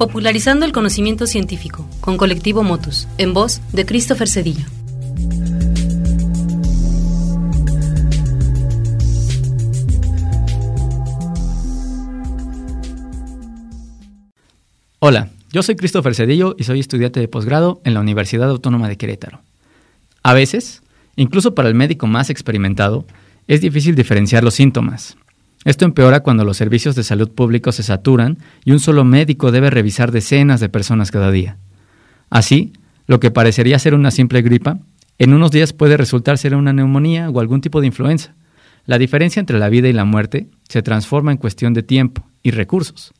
Popularizando el conocimiento científico, con Colectivo Motus, en voz de Christopher Cedillo. Hola, yo soy Christopher Cedillo y soy estudiante de posgrado en la Universidad Autónoma de Querétaro. A veces, incluso para el médico más experimentado, es difícil diferenciar los síntomas, esto empeora cuando los servicios de salud públicos se saturan y un solo médico debe revisar decenas de personas cada día. Así, lo que parecería ser una simple gripa, en unos días puede resultar ser una neumonía o algún tipo de influenza. La diferencia entre la vida y la muerte se transforma en cuestión de tiempo y recursos.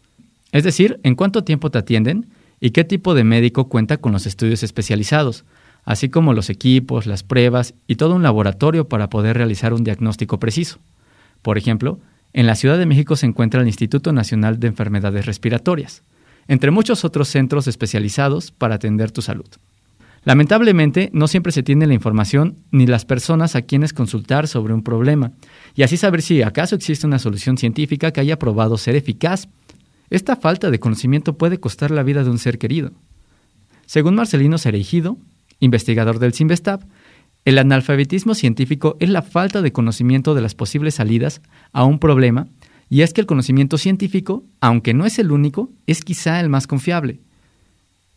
Es decir, en cuánto tiempo te atienden y qué tipo de médico cuenta con los estudios especializados, así como los equipos, las pruebas y todo un laboratorio para poder realizar un diagnóstico preciso. Por ejemplo, en la Ciudad de México se encuentra el Instituto Nacional de Enfermedades Respiratorias, entre muchos otros centros especializados para atender tu salud. Lamentablemente, no siempre se tiene la información ni las personas a quienes consultar sobre un problema, y así saber si acaso existe una solución científica que haya probado ser eficaz. Esta falta de conocimiento puede costar la vida de un ser querido. Según Marcelino Cereijido, investigador del CIMBESTAB, el analfabetismo científico es la falta de conocimiento de las posibles salidas a un problema, y es que el conocimiento científico, aunque no es el único, es quizá el más confiable.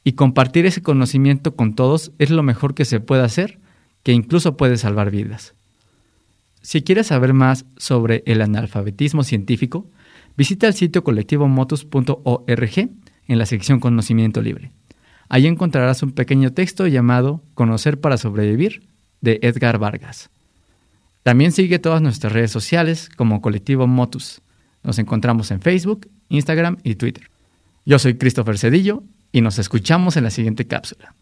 Y compartir ese conocimiento con todos es lo mejor que se puede hacer, que incluso puede salvar vidas. Si quieres saber más sobre el analfabetismo científico, visita el sitio colectivomotus.org en la sección Conocimiento Libre. Ahí encontrarás un pequeño texto llamado Conocer para sobrevivir de Edgar Vargas. También sigue todas nuestras redes sociales como Colectivo Motus. Nos encontramos en Facebook, Instagram y Twitter. Yo soy Christopher Cedillo y nos escuchamos en la siguiente cápsula.